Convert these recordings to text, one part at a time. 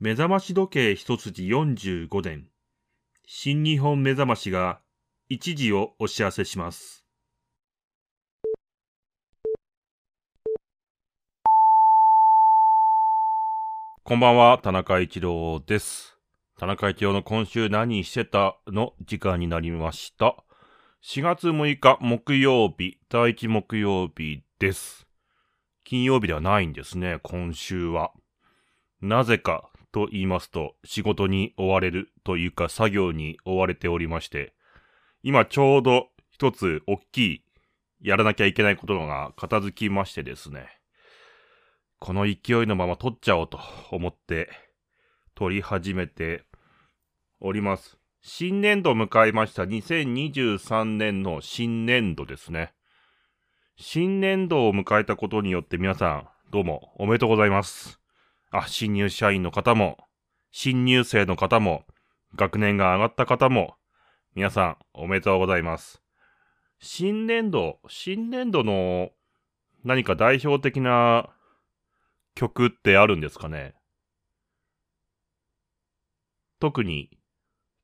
目覚まし時計一筋45年。新日本目覚ましが一時をお知らせします。こんばんは、田中一郎です。田中一郎の今週何してたの時間になりました。4月6日木曜日、第一木曜日です。金曜日ではないんですね、今週は。なぜかと言いますと、仕事に追われるというか作業に追われておりまして、今ちょうど一つ大きいやらなきゃいけないことが片付きましてですね、この勢いのまま撮っちゃおうと思って撮り始めております。新年度を迎えました2023年の新年度ですね。新年度を迎えたことによって皆さんどうもおめでとうございます。あ、新入社員の方も、新入生の方も、学年が上がった方も、皆さんおめでとうございます。新年度、新年度の何か代表的な曲ってあるんですかね？特に、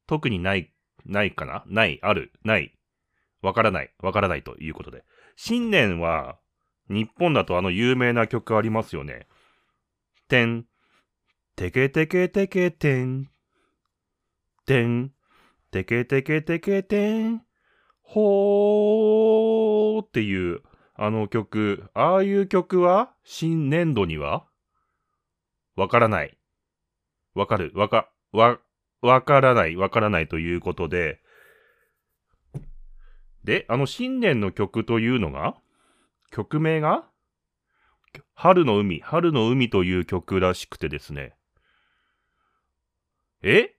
特にない、ないかな？ない、ある、ない。わからない、わからないということで。新年は、日本だとあの有名な曲ありますよね。てん、てけてけてけてん、てん、てけてけてけてん、ほー。っていう、あの曲、ああいう曲は新年度には？わからない。わかる、わか、わ、わからない、わからないということで、で、あの新年の曲というのが、曲名が、春の海、春の海という曲らしくてですね。え？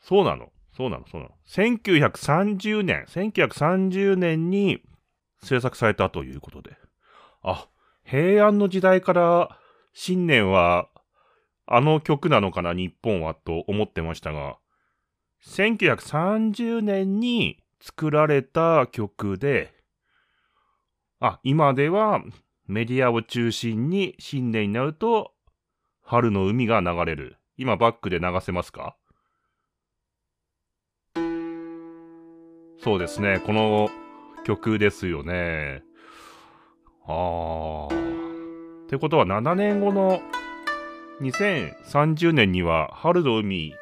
そうなの？そうなの？そうなの ?1930 年、1930年に制作されたということで。あ、平安の時代から新年はあの曲なのかな、日本はと思ってましたが、1930年に作られた曲で、あ、今ではメディアを中心に新年になると春の海が流れる。今バックで流せますか？そうですね、この曲ですよね。あー。ってことは7年後の2030年には春の海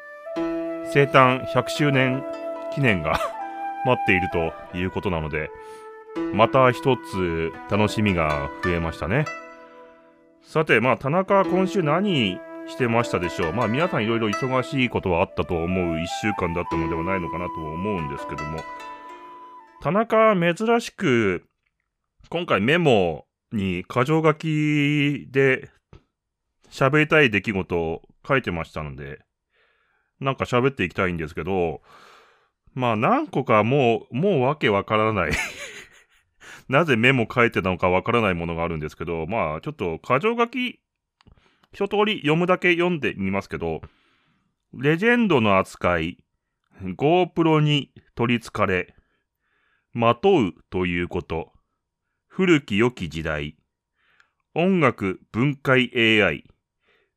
生誕100周年記念が 待っているということなので、また一つ楽しみが増えましたね。さて、まあ、田中は今週何してましたでしょう？まあ、皆さんいろいろ忙しいことはあったと思う一週間だったのではないのかなと思うんですけども、田中は珍しく、今回メモに箇条書きで喋りたい出来事を書いてましたので、なんか喋っていきたいんですけど、まあ何個かもう、もうわけわからないなぜメモ書いてたのかわからないものがあるんですけど、まあちょっと箇条書き、一通り読むだけ読んでみますけど、レジェンドの扱い、GoPro に取りつかれ、まとうということ、古き良き時代、音楽分解 AI、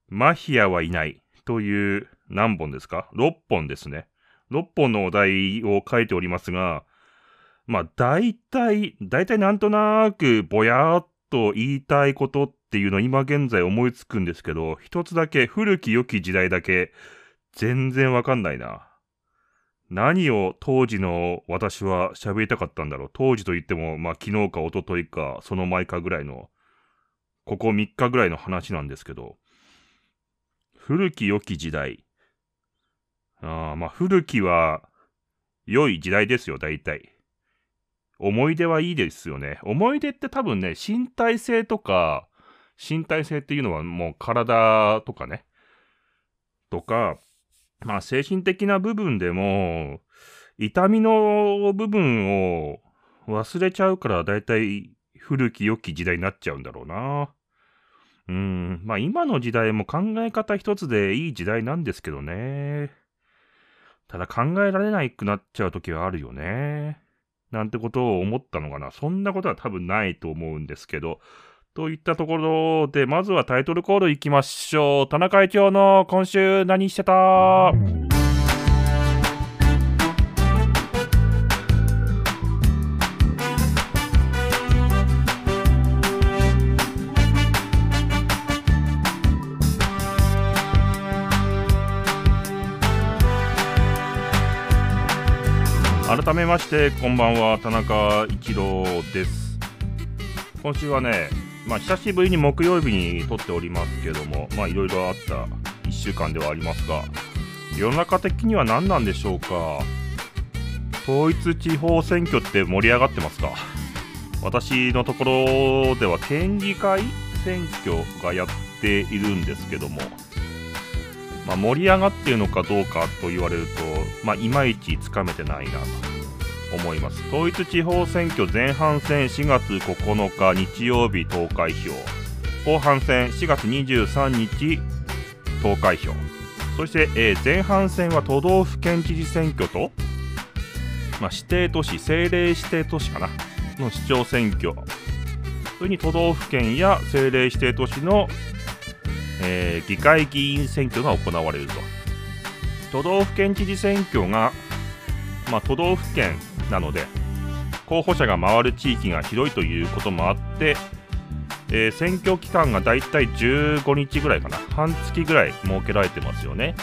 マフィアはいないという何本ですか ?6 本ですね。6本のお題を書いておりますが、まあ大体、大体なんとなくぼやーっと言いたいことっていうのを今現在思いつくんですけど、一つだけ古き良き時代だけ全然わかんないな。何を当時の私は喋りたかったんだろう。当時と言っても、まあ昨日か一昨日かその前かぐらいの、ここ3日ぐらいの話なんですけど、古き良き時代。あ、まあ古きは良い時代ですよ、大体。思い出はいいですよね。思い出って多分ね、身体性とか、身体性っていうのはもう体とかね、とか、まあ精神的な部分でも、痛みの部分を忘れちゃうから大体古き良き時代になっちゃうんだろうな。うん、まあ今の時代も考え方一つでいい時代なんですけどね。ただ考えられないくなっちゃう時はあるよね。なんてことを思ったのかな。そんなことは多分ないと思うんですけど、といったところで、まずはタイトルコールいきましょう。田中会長の今週何してた？改めましてこんばんは田中一郎です。今週はねまあ久しぶりに木曜日に撮っておりますけどもまあいろいろあった1週間ではありますが世の中的には何なんでしょうか。統一地方選挙って盛り上がってますか。私のところでは県議会選挙がやっているんですけどもまあ、盛り上がっているのかどうかと言われると、まあ、いまいちつかめてないなと思います。統一地方選挙前半戦4月9日日曜日投開票。後半戦4月23日投開票。そして、えー、前半戦は都道府県知事選挙と、まあ、指定都市政令指定都市かなの市長選挙。それに都道府県や政令指定都市のえー、議会議員選挙が行われると。都道府県知事選挙が、まあ、都道府県なので、候補者が回る地域が広いということもあって、えー、選挙期間がだいたい15日ぐらいかな、半月ぐらい設けられてますよね。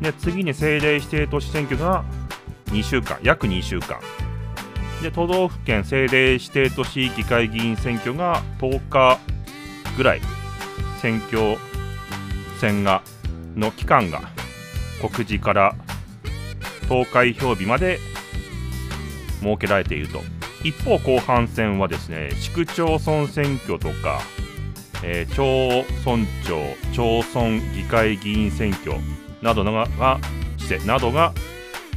で、次に政令指定都市選挙が2週間、約2週間。で、都道府県政令指定都市議会議員選挙が10日ぐらい選挙選がの期間が告示から投開票日まで設けられていると。一方後半戦はですね市区町村選挙とか、えー、町村長町村議会議員選挙などがなどが、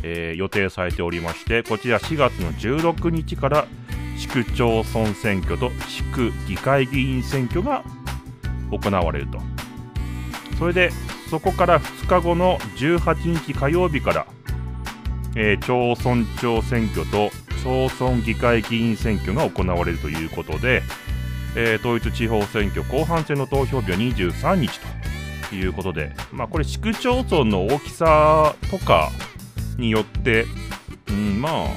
えー、予定されておりましてこちら4月の16日から市区町村選挙と市区議会議員選挙が行われると。それでそこから2日後の18日火曜日から、えー、町村長選挙と町村議会議員選挙が行われるということで、えー、統一地方選挙後半戦の投票日は23日ということで、まあ、これ市区町村の大きさとかによって、うん、まあ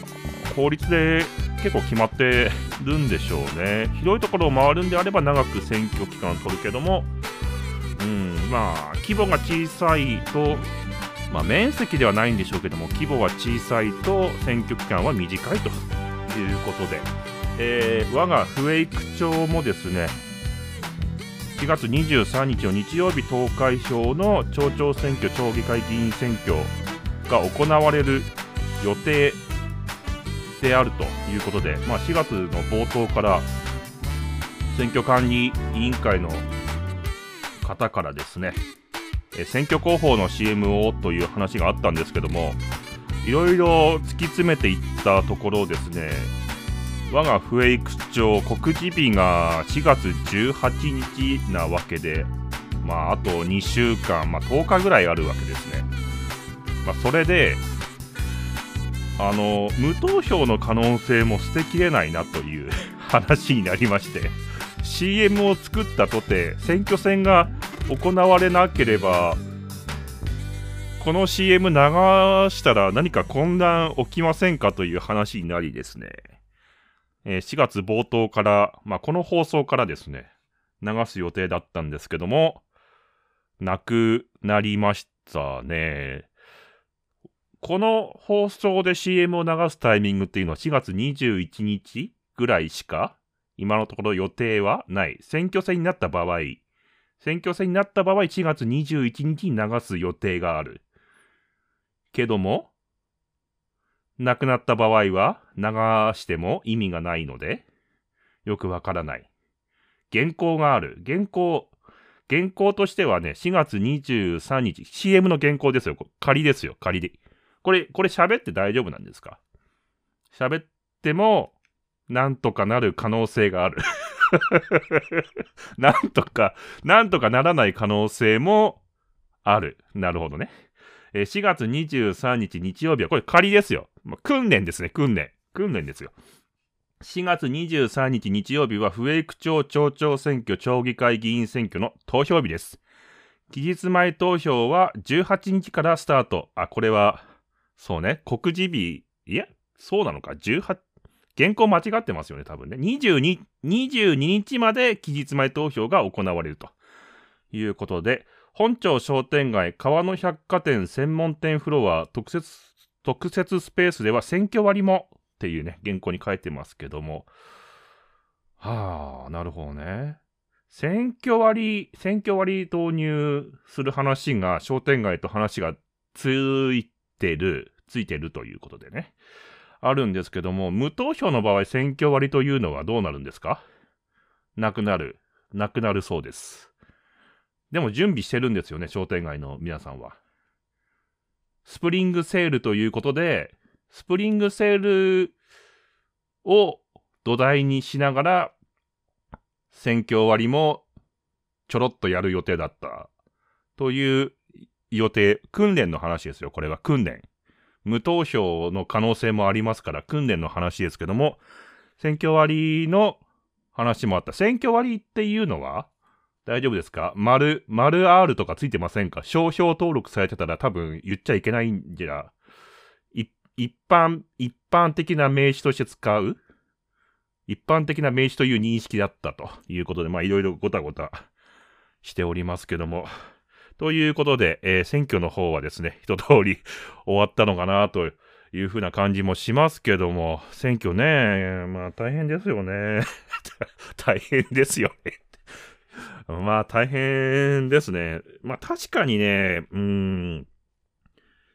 法律で結構決まってるんでしょうね。広いところを回るんであれば長く選挙期間を取るけどもまあ規模が小さいとまあ、面積ではないんでしょうけども規模は小さいと選挙期間は短いということで、えー、我が笛育町もですね4月23日の日曜日投開票の町長選挙町議会議員選挙が行われる予定であるということで、まあ、4月の冒頭から選挙管理委員会の方からですね、え選挙広報の CM をという話があったんですけども、いろいろ突き詰めていったところですね、我が笛育町告示日が4月18日なわけで、まあ、あと2週間、まあ、10日ぐらいあるわけですね。まあ、それで、あの、無投票の可能性も捨てきれないなという話になりまして、CM を作ったとて選挙戦が行われなければこの CM 流したら何か混乱起きませんかという話になりですね、えー、4月冒頭から、まあ、この放送からですね、流す予定だったんですけども、なくなりましたね。この放送で CM を流すタイミングっていうのは4月21日ぐらいしか今のところ予定はない。選挙戦になった場合、選挙戦になった場合、1月21日に流す予定がある。けども、亡くなった場合は流しても意味がないので、よくわからない。原稿がある。原稿、原稿としてはね、4月23日、CM の原稿ですよ。仮ですよ、仮で。これ、これ喋って大丈夫なんですか？喋っても、なんとかなる可能性がある なんとか、なんとかならない可能性もある。なるほどね。え4月23日日曜日は、これ仮ですよ。ま訓練ですね、訓練。訓練ですよ。4月23日日曜日は不営区町町長選挙町議会議員選挙の投票日です。期日前投票は18日からスタート。あ、これは、そうね、告示日、いや、そうなのか、18、原稿間違ってますよね、多分ね。22、22日まで期日前投票が行われるということで、本町商店街川の百貨店専門店フロア特設、特設スペースでは選挙割もっていうね、原稿に書いてますけども、はあ、なるほどね。選挙割、選挙割導入する話が、商店街と話がついてる、ついてるということでね。あるんですけども、無投票の場合、選挙割というのはどうなるんですか？なくなる。なくなるそうです。でも準備してるんですよね、商店街の皆さんは。スプリングセールということで、スプリングセールを土台にしながら、選挙割もちょろっとやる予定だった。という予定、訓練の話ですよ。これは訓練。無投票の可能性もありますから、訓練の話ですけども、選挙割の話もあった。選挙割っていうのは大丈夫ですか？丸、丸 R とかついてませんか？商標登録されてたら多分言っちゃいけないんじゃ、一般、一般的な名詞として使う？一般的な名詞という認識だったということで、まあいろいろごたごたしておりますけども。ということで、えー、選挙の方はですね、一通り 終わったのかなというふうな感じもしますけども、選挙ね、まあ大変ですよね。大変ですよね。まあ大変ですね。まあ確かにね、うん、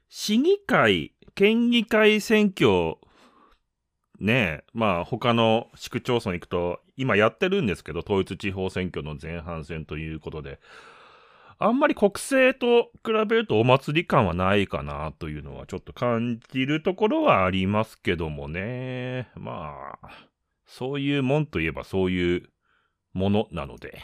市議会、県議会選挙ね、まあ他の市区町村行くと、今やってるんですけど、統一地方選挙の前半戦ということで、あんまり国政と比べるとお祭り感はないかなというのはちょっと感じるところはありますけどもね。まあ、そういうもんといえばそういうものなので、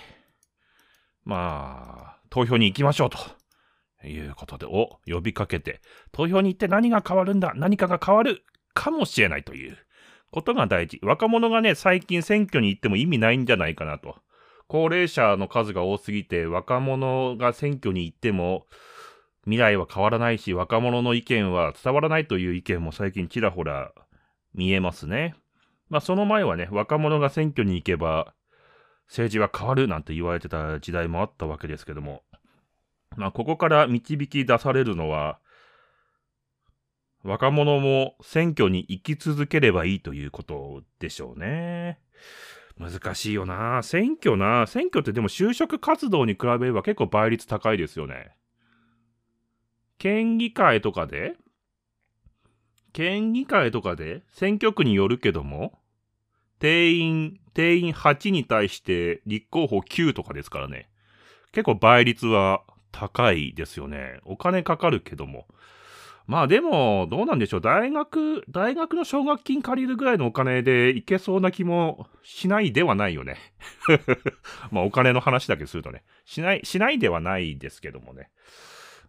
まあ、投票に行きましょうということで、を呼びかけて、投票に行って何が変わるんだ何かが変わるかもしれないということが大事。若者がね、最近選挙に行っても意味ないんじゃないかなと。高齢者の数が多すぎて、若者が選挙に行っても、未来は変わらないし、若者の意見は伝わらないという意見も最近ちらほら見えますね。まあその前はね、若者が選挙に行けば、政治は変わるなんて言われてた時代もあったわけですけども、まあここから導き出されるのは、若者も選挙に行き続ければいいということでしょうね。難しいよな。選挙な。選挙ってでも就職活動に比べれば結構倍率高いですよね。県議会とかで県議会とかで選挙区によるけども、定員、定員8に対して立候補9とかですからね。結構倍率は高いですよね。お金かかるけども。まあでも、どうなんでしょう。大学、大学の奨学金借りるぐらいのお金でいけそうな気もしないではないよね。まあお金の話だけするとね。しない、しないではないですけどもね。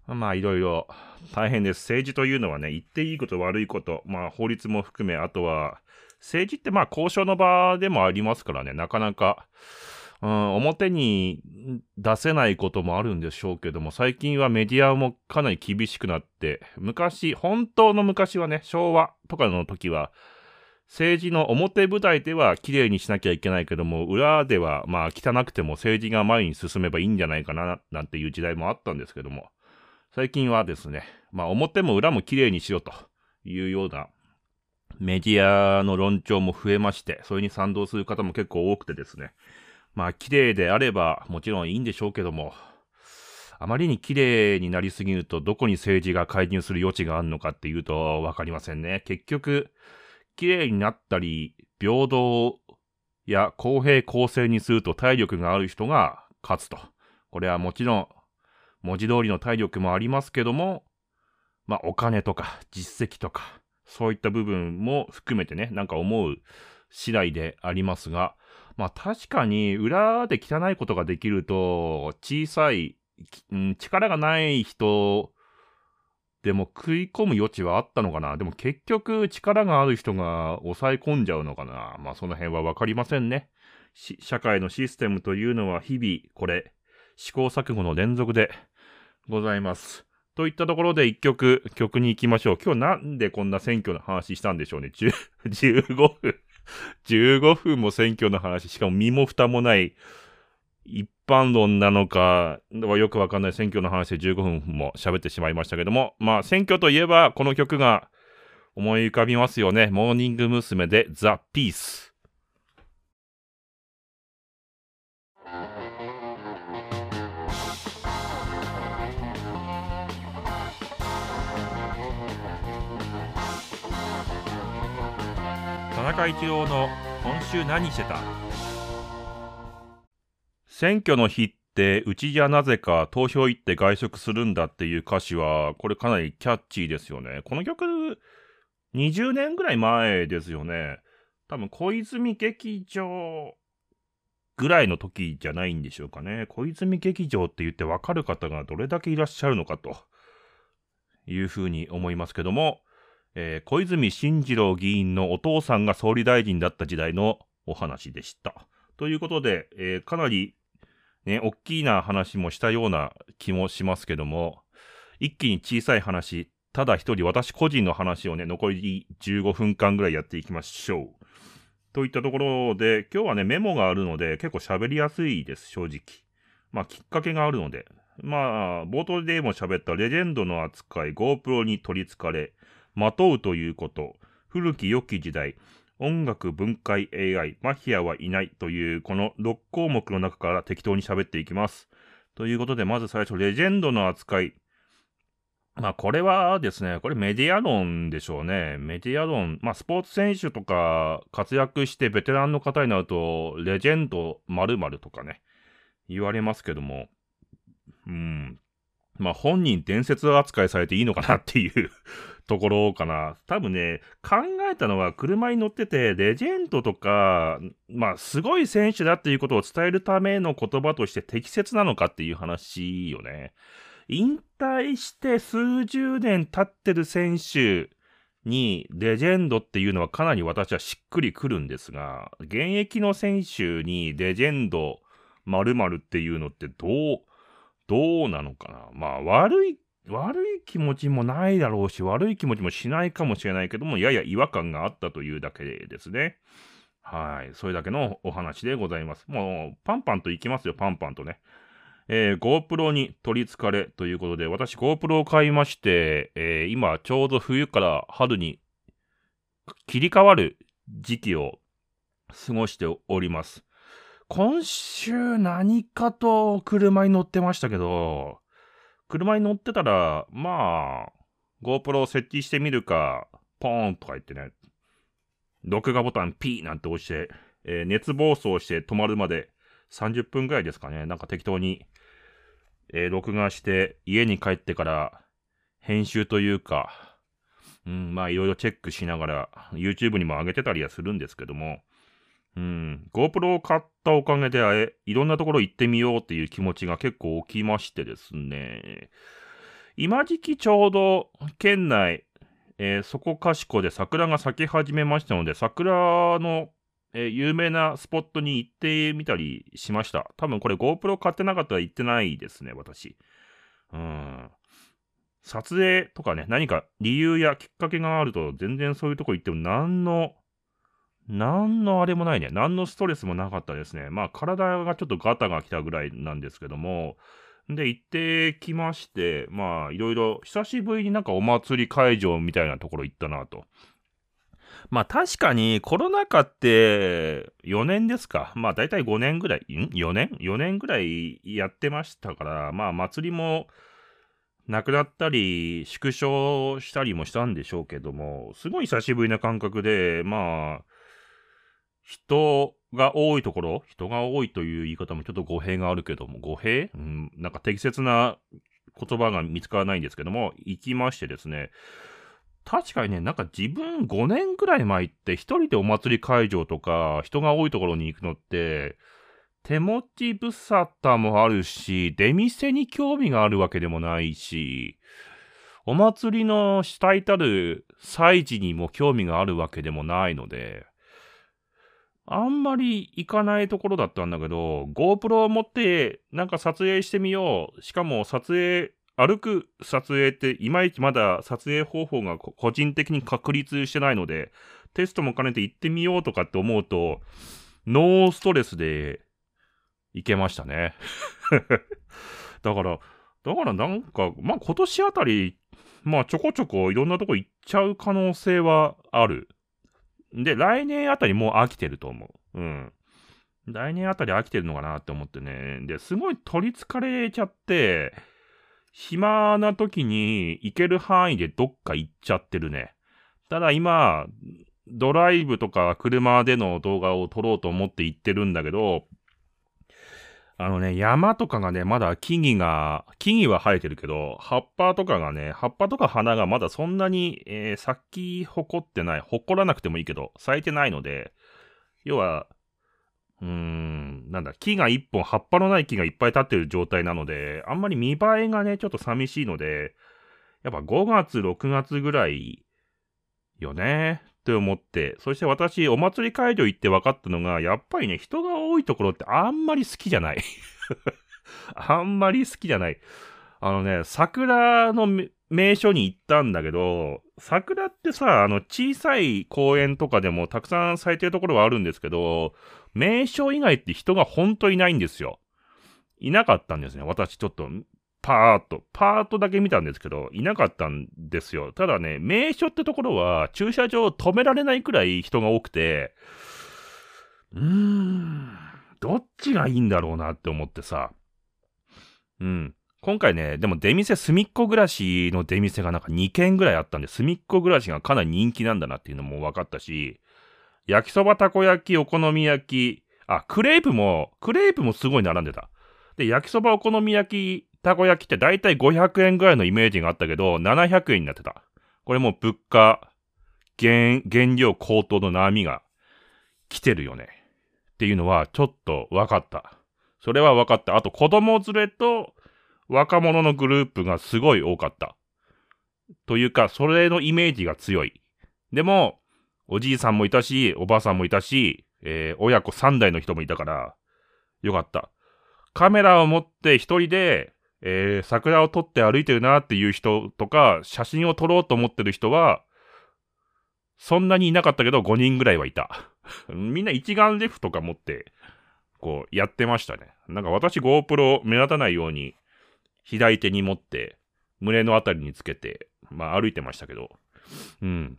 まあいろいろ大変です。政治というのはね、言っていいこと悪いこと、まあ法律も含め、あとは、政治ってまあ交渉の場でもありますからね、なかなか、うん、表に出せないこともあるんでしょうけども、最近はメディアもかなり厳しくなって、昔、本当の昔はね、昭和とかの時は、政治の表舞台では綺麗にしなきゃいけないけども、裏ではまあ汚くても政治が前に進めばいいんじゃないかな、なんていう時代もあったんですけども、最近はですね、まあ表も裏も綺麗にしろというようなメディアの論調も増えまして、それに賛同する方も結構多くてですね、まあ、綺麗であればもちろんいいんでしょうけども、あまりに綺麗になりすぎると、どこに政治が介入する余地があるのかっていうとわかりませんね。結局、綺麗になったり、平等や公平公正にすると体力がある人が勝つと。これはもちろん、文字通りの体力もありますけども、まあ、お金とか実績とか、そういった部分も含めてね、なんか思う次第でありますが、まあ確かに裏で汚いことができると、小さい、うん、力がない人でも食い込む余地はあったのかなでも結局力がある人が抑え込んじゃうのかなまあその辺はわかりませんね。社会のシステムというのは日々これ試行錯誤の連続でございます。といったところで一曲、曲に行きましょう。今日なんでこんな選挙の話したんでしょうね。15分 15分も選挙の話、しかも身も蓋もない一般論なのかはよくわかんない選挙の話で15分も喋ってしまいましたけども、まあ選挙といえばこの曲が思い浮かびますよね。モーニング娘。でザ・ピース。中一郎の今週何してた？選挙の日ってうちじゃなぜか投票行って外食するんだっていう歌詞はこれかなりキャッチーですよね。この曲20年ぐらい前ですよね。多分小泉劇場ぐらいの時じゃないんでしょうかね。小泉劇場って言ってわかる方がどれだけいらっしゃるのかというふうに思いますけども、えー、小泉進次郎議員のお父さんが総理大臣だった時代のお話でした。ということで、えー、かなりね、大きいな話もしたような気もしますけども、一気に小さい話、ただ一人私個人の話をね、残り15分間ぐらいやっていきましょう。といったところで、今日はね、メモがあるので結構喋りやすいです、正直。まあ、きっかけがあるので。まあ、冒頭でも喋ったレジェンドの扱い、GoPro に取り憑かれ、まとうということ、古き良き時代、音楽分解 AI、マフィアはいないというこの6項目の中から適当に喋っていきます。ということで、まず最初、レジェンドの扱い。まあ、これはですね、これメディア論でしょうね。メディア論。まあ、スポーツ選手とか活躍してベテランの方になると、レジェンド〇〇とかね、言われますけども、うん。まあ、本人伝説扱いされていいのかなっていうところかな。多分ね、考えたのは車に乗ってて、レジェンドとか、まあ、すごい選手だっていうことを伝えるための言葉として適切なのかっていう話よね。引退して数十年経ってる選手にレジェンドっていうのはかなり私はしっくりくるんですが、現役の選手にレジェンド〇〇っていうのってどう、どうなのかなまあ悪い悪い気持ちもないだろうし、悪い気持ちもしないかもしれないけども、やや違和感があったというだけですね。はい。それだけのお話でございます。もう、パンパンといきますよ、パンパンとね。えー、GoPro に取り憑かれということで、私 GoPro を買いまして、えー、今ちょうど冬から春に切り替わる時期を過ごしております。今週何かと車に乗ってましたけど、車に乗ってたら、まあ、GoPro を設置してみるか、ポーンとか言ってね、録画ボタン P なんて押して、えー、熱暴走して止まるまで30分ぐらいですかね。なんか適当に、えー、録画して家に帰ってから編集というか、うん、まあいろいろチェックしながら YouTube にも上げてたりはするんですけども、うん。GoPro を買ったおかげで、え、いろんなところ行ってみようっていう気持ちが結構起きましてですね。今時期ちょうど県内、えー、そこかしこで桜が咲き始めましたので、桜の、えー、有名なスポットに行ってみたりしました。多分これ GoPro 買ってなかったら行ってないですね、私。うん。撮影とかね、何か理由やきっかけがあると、全然そういうとこ行っても何の何のあれもないね。何のストレスもなかったですね。まあ、体がちょっとガタが来たぐらいなんですけども、で、行ってきまして、まあ、いろいろ、久しぶりになんかお祭り会場みたいなところ行ったなと。まあ、確かにコロナ禍って4年ですか。まあ、だいたい5年ぐらい、ん ?4 年 ?4 年ぐらいやってましたから、まあ、祭りも、なくなったり、縮小したりもしたんでしょうけども、すごい久しぶりな感覚で、まあ、人が多いところ、人が多いという言い方もちょっと語弊があるけども、語弊？うん、なんか適切な言葉が見つからないんですけども、行きましてですね、確かにね、なんか自分5年くらい前って一人でお祭り会場とか人が多いところに行くのって、手持ち無沙汰もあるし、出店に興味があるわけでもないし、お祭りの主体たる祭事にも興味があるわけでもないので、あんまり行かないところだったんだけど、GoPro を持ってなんか撮影してみよう。しかも撮影、歩く撮影っていまいちまだ撮影方法が個人的に確立してないので、テストも兼ねて行ってみようとかって思うと、ノーストレスで行けましたね。だから、だからなんか、まあ今年あたり、まあちょこちょこいろんなとこ行っちゃう可能性はある。で、来年あたりもう飽きてると思う。うん。来年あたり飽きてるのかなって思ってね。で、すごい取り憑かれちゃって、暇な時に行ける範囲でどっか行っちゃってるね。ただ今、ドライブとか車での動画を撮ろうと思って行ってるんだけど、あのね、山とかがね、まだ木々が、木々は生えてるけど、葉っぱとかがね、葉っぱとか花がまだそんなに、えー、咲き誇ってない、誇らなくてもいいけど、咲いてないので、要は、うーん、なんだ、木が一本、葉っぱのない木がいっぱい立ってる状態なので、あんまり見栄えがね、ちょっと寂しいので、やっぱ5月、6月ぐらいよね。って思って、そして私、お祭り会場行って分かったのが、やっぱりね、人が多いところってあんまり好きじゃない あんまり好きじゃない。あのね、桜の名所に行ったんだけど、桜ってさ、あの、小さい公園とかでもたくさん咲いてるところはあるんですけど、名所以外って人が本当いないんですよ。いなかったんですね。私ちょっとパーッと、パーッとだけ見たんですけど、いなかったんですよ。ただね、名所ってところは、駐車場止められないくらい人が多くて、うーん、どっちがいいんだろうなって思ってさ。うん。今回ね、でも出店、すみっこ暮らしの出店がなんか2軒ぐらいあったんで、すみっこ暮らしがかなり人気なんだなっていうのも分かったし、焼きそば、たこ焼き、お好み焼き、あ、クレープも、クレープもすごい並んでた。で、焼きそば、お好み焼き、たこ焼きってだいたい500円ぐらいのイメージがあったけど、700円になってた。これもう物価、原、原料高騰の波が来てるよね。っていうのはちょっと分かった。それは分かった。あと子供連れと若者のグループがすごい多かった。というか、それのイメージが強い。でも、おじいさんもいたし、おばあさんもいたし、えー、親子3代の人もいたから、よかった。カメラを持って一人でえー、桜を撮って歩いてるなっていう人とか、写真を撮ろうと思ってる人は、そんなにいなかったけど5人ぐらいはいた。みんな一眼レフとか持って、こう、やってましたね。なんか私 GoPro 目立たないように、左手に持って、胸のあたりにつけて、まあ歩いてましたけど、うん。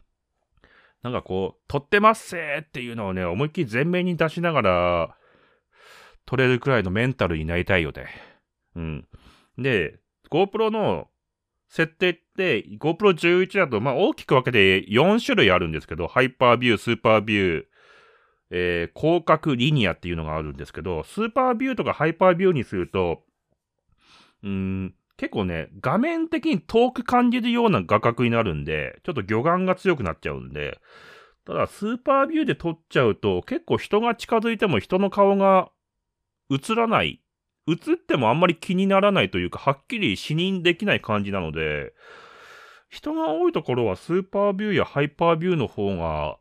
なんかこう、撮ってますせーっていうのをね、思いっきり前面に出しながら、撮れるくらいのメンタルになりたいよね。うん。で、GoPro の設定って GoPro11 だと、まあ大きく分けて4種類あるんですけど、ハイパービュー、スーパービュー、えー、広角リニアっていうのがあるんですけど、スーパービューとかハイパービューにすると、うん、結構ね、画面的に遠く感じるような画角になるんで、ちょっと魚眼が強くなっちゃうんで、ただスーパービューで撮っちゃうと、結構人が近づいても人の顔が映らない映ってもあんまり気にならないというか、はっきり視認できない感じなので、人が多いところはスーパービューやハイパービューの方が、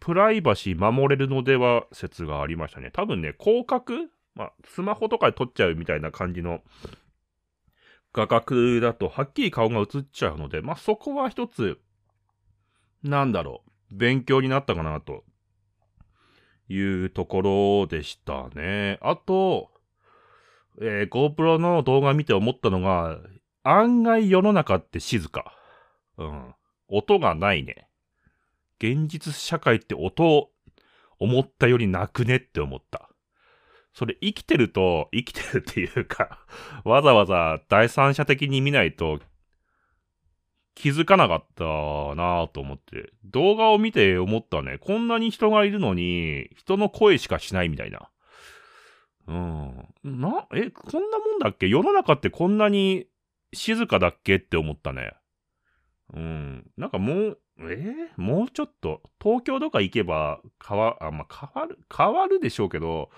プライバシー守れるのでは説がありましたね。多分ね、広角まあ、スマホとかで撮っちゃうみたいな感じの画角だと、はっきり顔が映っちゃうので、まあ、そこは一つ、なんだろう、勉強になったかなというところでしたね。あと、えー、GoPro の動画見て思ったのが、案外世の中って静か。うん。音がないね。現実社会って音を、思ったよりなくねって思った。それ生きてると、生きてるっていうかわざわざ第三者的に見ないと気づかなかったなぁと思って。動画を見て思ったね。こんなに人がいるのに、人の声しかしないみたいな。うん。な、え、こんなもんだっけ？世の中ってこんなに静かだっけって思ったね。うん。なんかもう、え？ー、もうちょっと、東京とか行けば変わ、あ、まあ、変わる、変わるでしょうけど、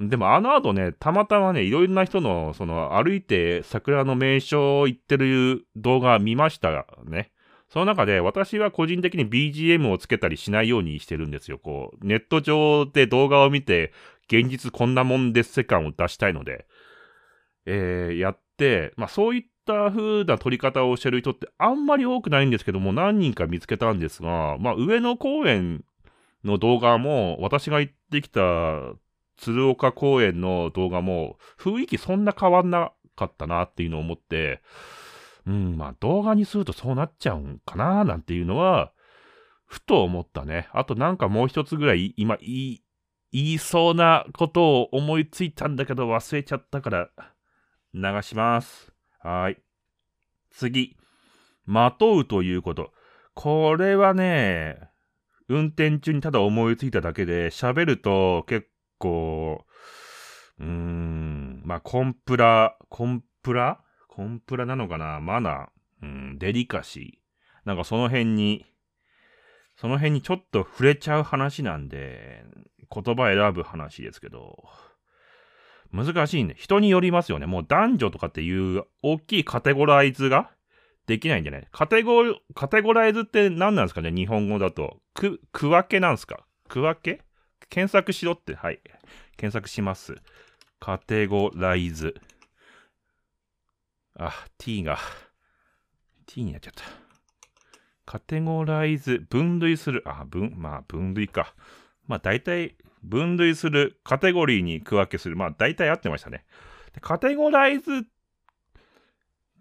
でもあの後ね、たまたまね、いろいろな人の、その、歩いて桜の名所を行ってる動画見ましたね。その中で私は個人的に BGM をつけたりしないようにしてるんですよ。こう、ネット上で動画を見て、現実こんなもんです世感を出したいので、えー、やって、まあそういった風な撮り方をしてる人ってあんまり多くないんですけども、何人か見つけたんですが、まあ上野公園の動画も、私が行ってきた鶴岡公園の動画も、雰囲気そんな変わんなかったなっていうのを思って、うん、まあ動画にするとそうなっちゃうんかななんていうのは、ふと思ったね。あとなんかもう一つぐらい今言い、言いそうなことを思いついたんだけど忘れちゃったから流します。はい。次。まとうということ。これはね、運転中にただ思いついただけで、喋ると結構、うーん、まあ、コンプラ、コンプラ？コンプラなのかな？マナー、うん、デリカシー。なんかその辺に、その辺にちょっと触れちゃう話なんで、言葉選ぶ話ですけど、難しいね。人によりますよね。もう男女とかっていう大きいカテゴライズができないんじゃない？カテゴ、カテゴライズって何なんですかね？日本語だと。く、区分けなんですか？区分け？検索しろって、はい。検索します。カテゴライズ。あ、t が、t になっちゃった。カテゴライズ、分類する。あ、分、まあ分類か。まあ大体、分類する、カテゴリーに区分けする。まあ大体合ってましたね。カテゴライズ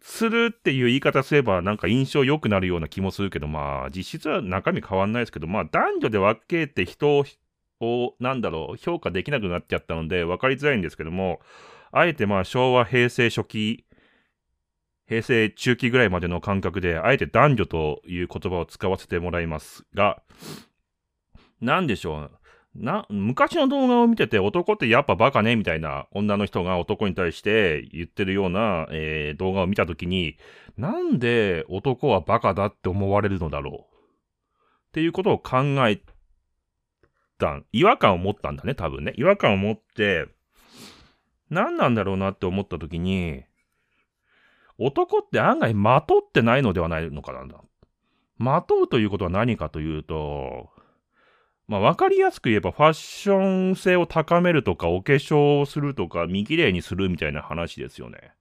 するっていう言い方すればなんか印象良くなるような気もするけど、まあ実質は中身変わんないですけど、まあ男女で分けて人を、なんだろう、評価できなくなっちゃったので分かりづらいんですけども、あえてまあ昭和、平成初期、平成中期ぐらいまでの感覚で、あえて男女という言葉を使わせてもらいますが、なんでしょう。な、昔の動画を見てて男ってやっぱバカねみたいな女の人が男に対して言ってるような、えー、動画を見たときに、なんで男はバカだって思われるのだろう？っていうことを考えた、違和感を持ったんだね、多分ね。違和感を持って、何なんだろうなって思ったときに、男って案外まとってないのではないのかなんだ。まとうということは何かというと、まあ、わかりやすく言えば、ファッション性を高めるとか、お化粧をするとか、見綺麗にするみたいな話ですよね。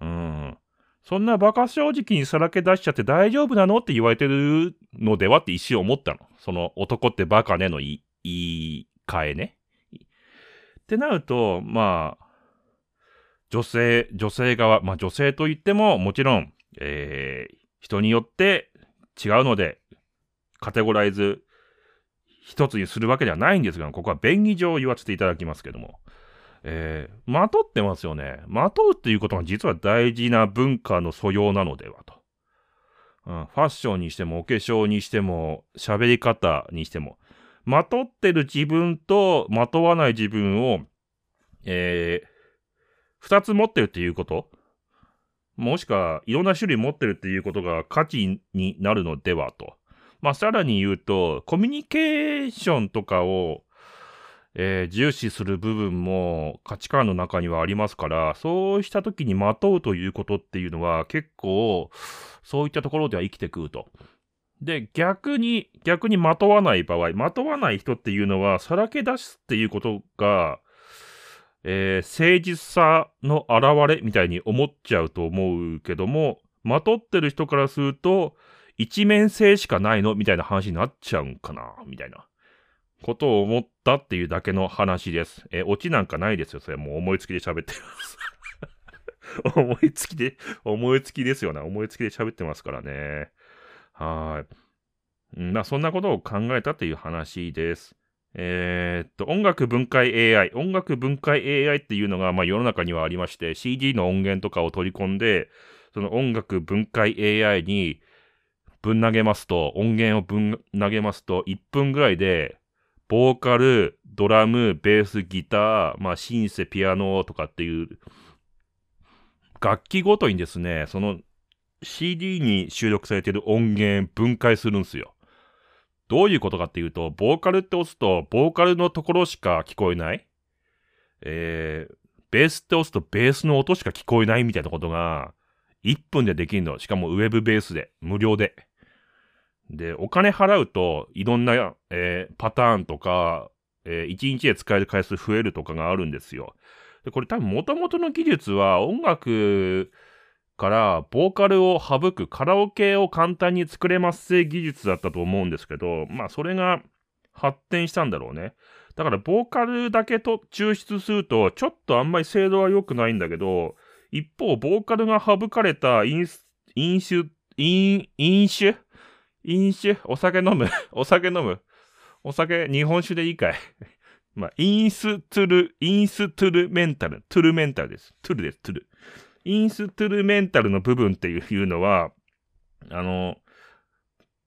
うん。そんな馬鹿正直にさらけ出しちゃって大丈夫なのって言われてるのではって一瞬思ったの。その男ってバカねの言い換えね。ってなると、まあ、女性、女性側、まあ女性と言ってももちろん、えー、人によって違うので、カテゴライズ一つにするわけではないんですが、ここは便宜上言わせていただきますけども。えー、まとってますよね。まとうっていうことが実は大事な文化の素養なのではと。うん、ファッションにしても、お化粧にしても、喋り方にしても、まとってる自分とまとわない自分を、えー、二つ持ってるっていうこともしくは、いろんな種類持ってるっていうことが価値になるのではと。まあ、さらに言うと、コミュニケーションとかを、えー、重視する部分も価値観の中にはありますから、そうした時にまとうということっていうのは結構、そういったところでは生きてくると。で、逆に、逆にまとわない場合、まとわない人っていうのは、さらけ出すっていうことが、えー、誠実さの表れみたいに思っちゃうと思うけども、まとってる人からすると、一面性しかないの？みたいな話になっちゃうんかな？みたいなことを思ったっていうだけの話です。え、オチなんかないですよ。それもう思いつきで喋ってます 思いつきで、思いつきですよね。思いつきで喋ってますからね。はい。まあ、そんなことを考えたっていう話です。えー、っと、音楽分解 AI。音楽分解 AI っていうのが、まあ、世の中にはありまして、CD の音源とかを取り込んで、その音楽分解 AI に、ぶん投げますと、音源をぶん投げますと、1分ぐらいで、ボーカル、ドラム、ベース、ギター、まあ、シンセ、ピアノとかっていう、楽器ごとにですね、その CD に収録されている音源分解するんですよ。どういうことかっていうと、ボーカルって押すと、ボーカルのところしか聞こえない。えー、ベースって押すとベースの音しか聞こえないみたいなことが、1分でできるの。しかもウェブベースで、無料で。で、お金払うと、いろんな、えー、パターンとか、えー、1日で使える回数増えるとかがあるんですよ。で、これ多分元々の技術は音楽からボーカルを省くカラオケを簡単に作れます性技術だったと思うんですけど、まあそれが発展したんだろうね。だからボーカルだけと抽出するとちょっとあんまり精度は良くないんだけど、一方ボーカルが省かれた飲酒、飲、飲酒飲酒？お酒飲む？お酒飲む？お酒、日本酒でいいかい？まあ、インストゥル、インストゥルメンタル、トゥルメンタルです。トゥルです、トゥル。インストゥルメンタルの部分っていうのは、あの、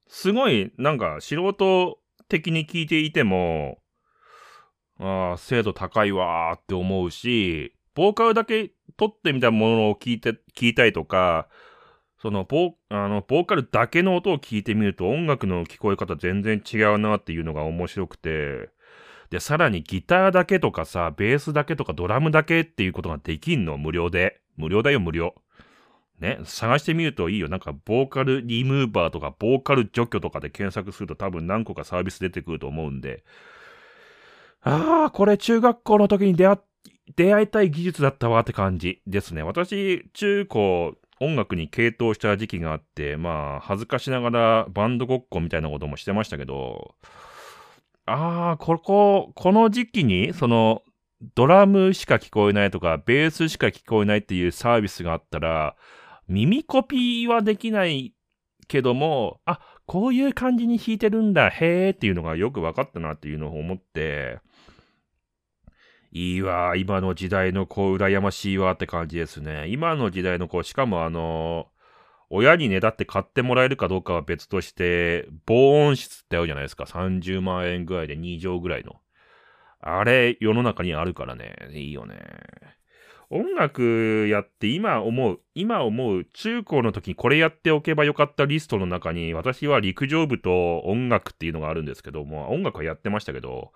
すごい、なんか、素人的に聞いていても、ああ、精度高いわーって思うし、ボーカルだけ撮ってみたものを聞いて、聞いたりとか、そのボあのボーカルだけの音を聞いてみると音楽の聞こえ方全然違うなっていうのが面白くて、で、さらにギターだけとかさ、ベースだけとかドラムだけっていうことができんの？無料で。無料だよ、無料。ね、探してみるといいよ。なんか、ボーカルリムーバーとか、ボーカル除去とかで検索すると多分何個かサービス出てくると思うんで。ああ、これ中学校の時に出会、出会いたい技術だったわって感じですね。私、中高、音楽に傾倒した時期があって、まあ、恥ずかしながらバンドごっこみたいなこともしてましたけど、ああ、ここ、この時期に、その、ドラムしか聞こえないとか、ベースしか聞こえないっていうサービスがあったら、耳コピーはできないけども、あ、こういう感じに弾いてるんだ、へーっていうのがよく分かったなっていうのを思って、いいわ、今の時代のこう、羨ましいわって感じですね。今の時代のこう、しかもあの、親にねだって買ってもらえるかどうかは別として、防音室ってあるじゃないですか。30万円ぐらいで2畳ぐらいの。あれ、世の中にあるからね。いいよね。音楽やって今思う、今思う中高の時にこれやっておけばよかったリストの中に私は陸上部と音楽っていうのがあるんですけども、音楽はやってましたけど、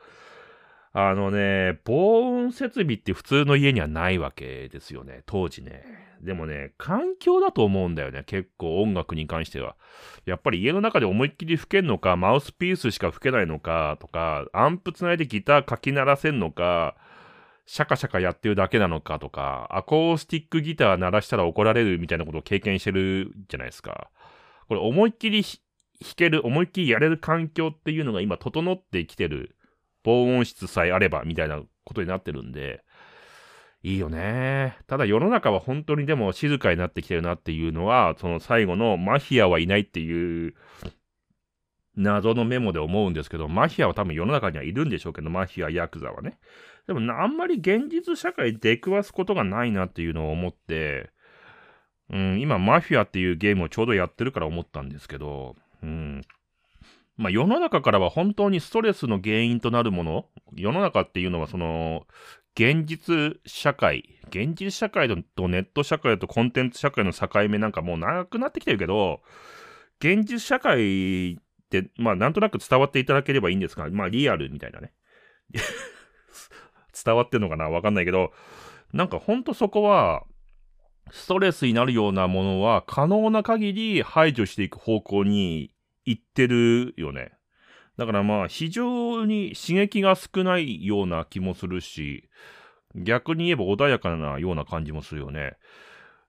あのね、防音設備って普通の家にはないわけですよね、当時ね。でもね、環境だと思うんだよね、結構音楽に関しては。やっぱり家の中で思いっきり吹けんのか、マウスピースしか吹けないのかとか、アンプつないでギターかき鳴らせんのか、シャカシャカやってるだけなのかとか、アコースティックギター鳴らしたら怒られるみたいなことを経験してるじゃないですか。これ思いっきり弾ける、思いっきりやれる環境っていうのが今整ってきてる防音室さえあれば、みたいなことになってるんで、いいよね。ただ世の中は本当にでも静かになってきてるなっていうのは、その最後のマフィアはいないっていう謎のメモで思うんですけど、マフィアは多分世の中にはいるんでしょうけど、マフィア、ヤクザはね。でもあんまり現実社会出くわすことがないなっていうのを思って、うん、今マフィアっていうゲームをちょうどやってるから思ったんですけど、うん、まあ世の中からは本当にストレスの原因となるもの、世の中っていうのはその、現実社会、現実社会とネット社会とコンテンツ社会の境目なんかもう長くなってきてるけど、現実社会って、まあなんとなく伝わっていただければいいんですが、まあリアルみたいなね。伝わってんのかなわかんないけど、なんかほんとそこは、ストレスになるようなものは可能な限り排除していく方向に言ってるよね。だからまあ非常に刺激が少ないような気もするし、逆に言えば穏やかなような感じもするよね。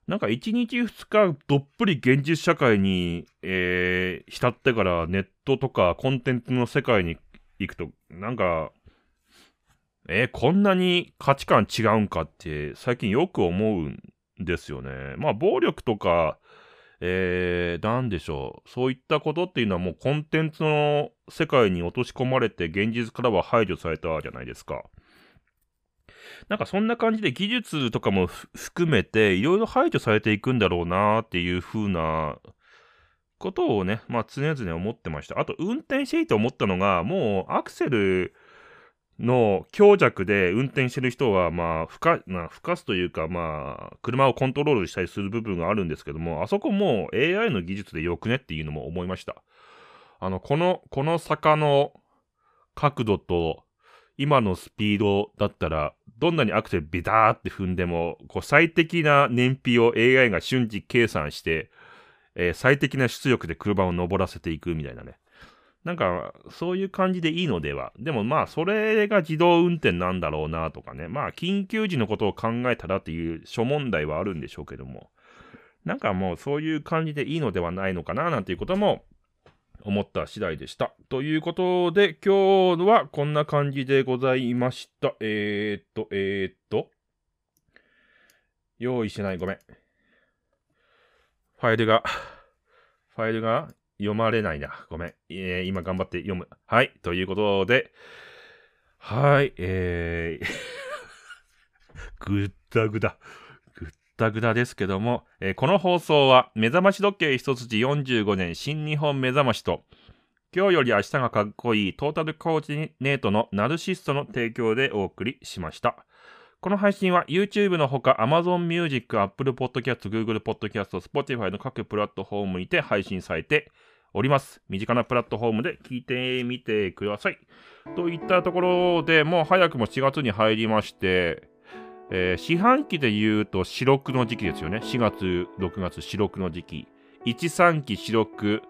なんか1日2日どっぷり現実社会に、えー、浸ってからネットとかコンテンツの世界に行くと、なんか、えー、こんなに価値観違うんかって最近よく思うんですよね。まあ暴力とかえー、なんでしょう。そういったことっていうのはもうコンテンツの世界に落とし込まれて現実からは排除されたじゃないですか。なんかそんな感じで技術とかも含めていろいろ排除されていくんだろうなっていう風なことをね、まあ常々思ってました。あと運転していて思ったのが、もうアクセルの強弱で運転してる人は、まあ、ふか、まあ、ふかすというか、まあ、車をコントロールしたりする部分があるんですけども、あそこも AI の技術でよくねっていうのも思いました。あの、この、この坂の角度と、今のスピードだったら、どんなにアクセルビターって踏んでも、こう最適な燃費を AI が瞬時計算して、えー、最適な出力で車を登らせていくみたいなね。なんか、そういう感じでいいのでは。でもまあ、それが自動運転なんだろうなとかね。まあ、緊急時のことを考えたらっていう諸問題はあるんでしょうけども。なんかもう、そういう感じでいいのではないのかななんていうことも思った次第でした。ということで、今日はこんな感じでございました。えー、っと、えー、っと。用意してない。ごめん。ファイルが、ファイルが読まれないな。ごめん。えー、今頑張って読む。はい。ということで、はい。えー、ぐったぐだ。ぐったぐだですけども、えー、この放送は、目覚まし時計一筋45年新日本目覚ましと、今日より明日がかっこいいトータルコーディネートのナルシストの提供でお送りしました。この配信は YouTube のほか Amazon Music、Apple Podcast、Google Podcast、Spotify の各プラットフォームにて配信されております。身近なプラットフォームで聞いてみてください。といったところでもう早くも4月に入りまして、えー、四半期で言うと四六の時期ですよね。4月、6月四六の時期。一三期四六、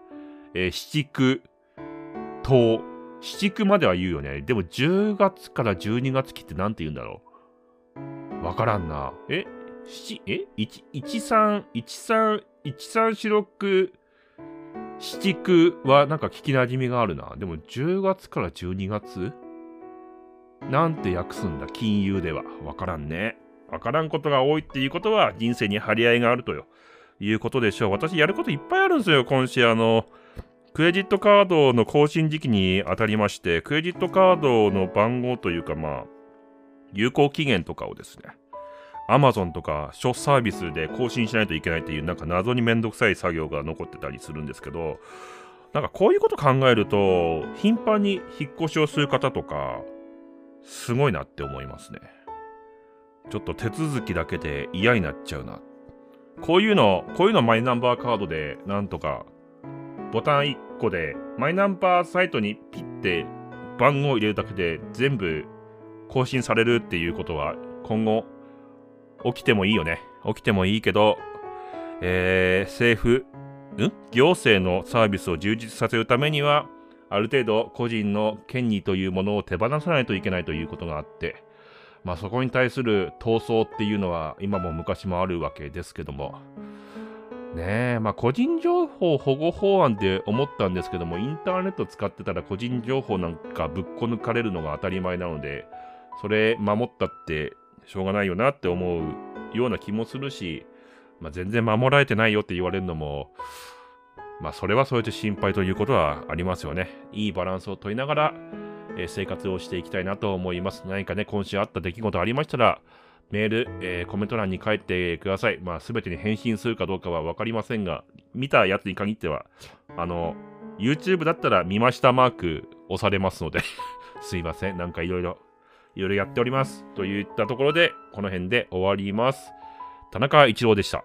えー、七九、等。七九までは言うよね。でも10月から12月期って何て言うんだろう。わからんな。え？七、え？一、一三、一三、一三四六、七九はなんか聞き馴染みがあるな。でも10月から12月？なんて訳すんだ、金融では。わからんね。わからんことが多いっていうことは人生に張り合いがあると。いうことでしょう。私やることいっぱいあるんですよ、今週。あの、クレジットカードの更新時期に当たりまして、クレジットカードの番号というか、まあ、有効期限とかをですね、Amazon とか諸サービスで更新しないといけないっていうなんか謎にめんどくさい作業が残ってたりするんですけど、なんかこういうこと考えると、頻繁に引っ越しをする方とか、すごいなって思いますね。ちょっと手続きだけで嫌になっちゃうな。こういうの、こういうのマイナンバーカードでなんとか、ボタン1個でマイナンバーサイトにピッて番号を入れるだけで全部更新されるっていうことは今後起きてもいいよね。起きてもいいけど、えー、政府、ん？行政のサービスを充実させるためには、ある程度個人の権利というものを手放さないといけないということがあって、まあそこに対する闘争っていうのは今も昔もあるわけですけども、ねえ、まあ個人情報保護法案で思ったんですけども、インターネット使ってたら個人情報なんかぶっこ抜かれるのが当たり前なので、それ守ったってしょうがないよなって思うような気もするし、まあ、全然守られてないよって言われるのも、まあそれはそれで心配ということはありますよね。いいバランスを取りながら、えー、生活をしていきたいなと思います。何かね、今週あった出来事ありましたら、メール、えー、コメント欄に書いてください。まあ、すべてに返信するかどうかはわかりませんが、見たやつに限っては、あの、YouTube だったら見ましたマーク押されますので すいません。なんかいろいろいろいろやっております。といったところで、この辺で終わります。田中一郎でした。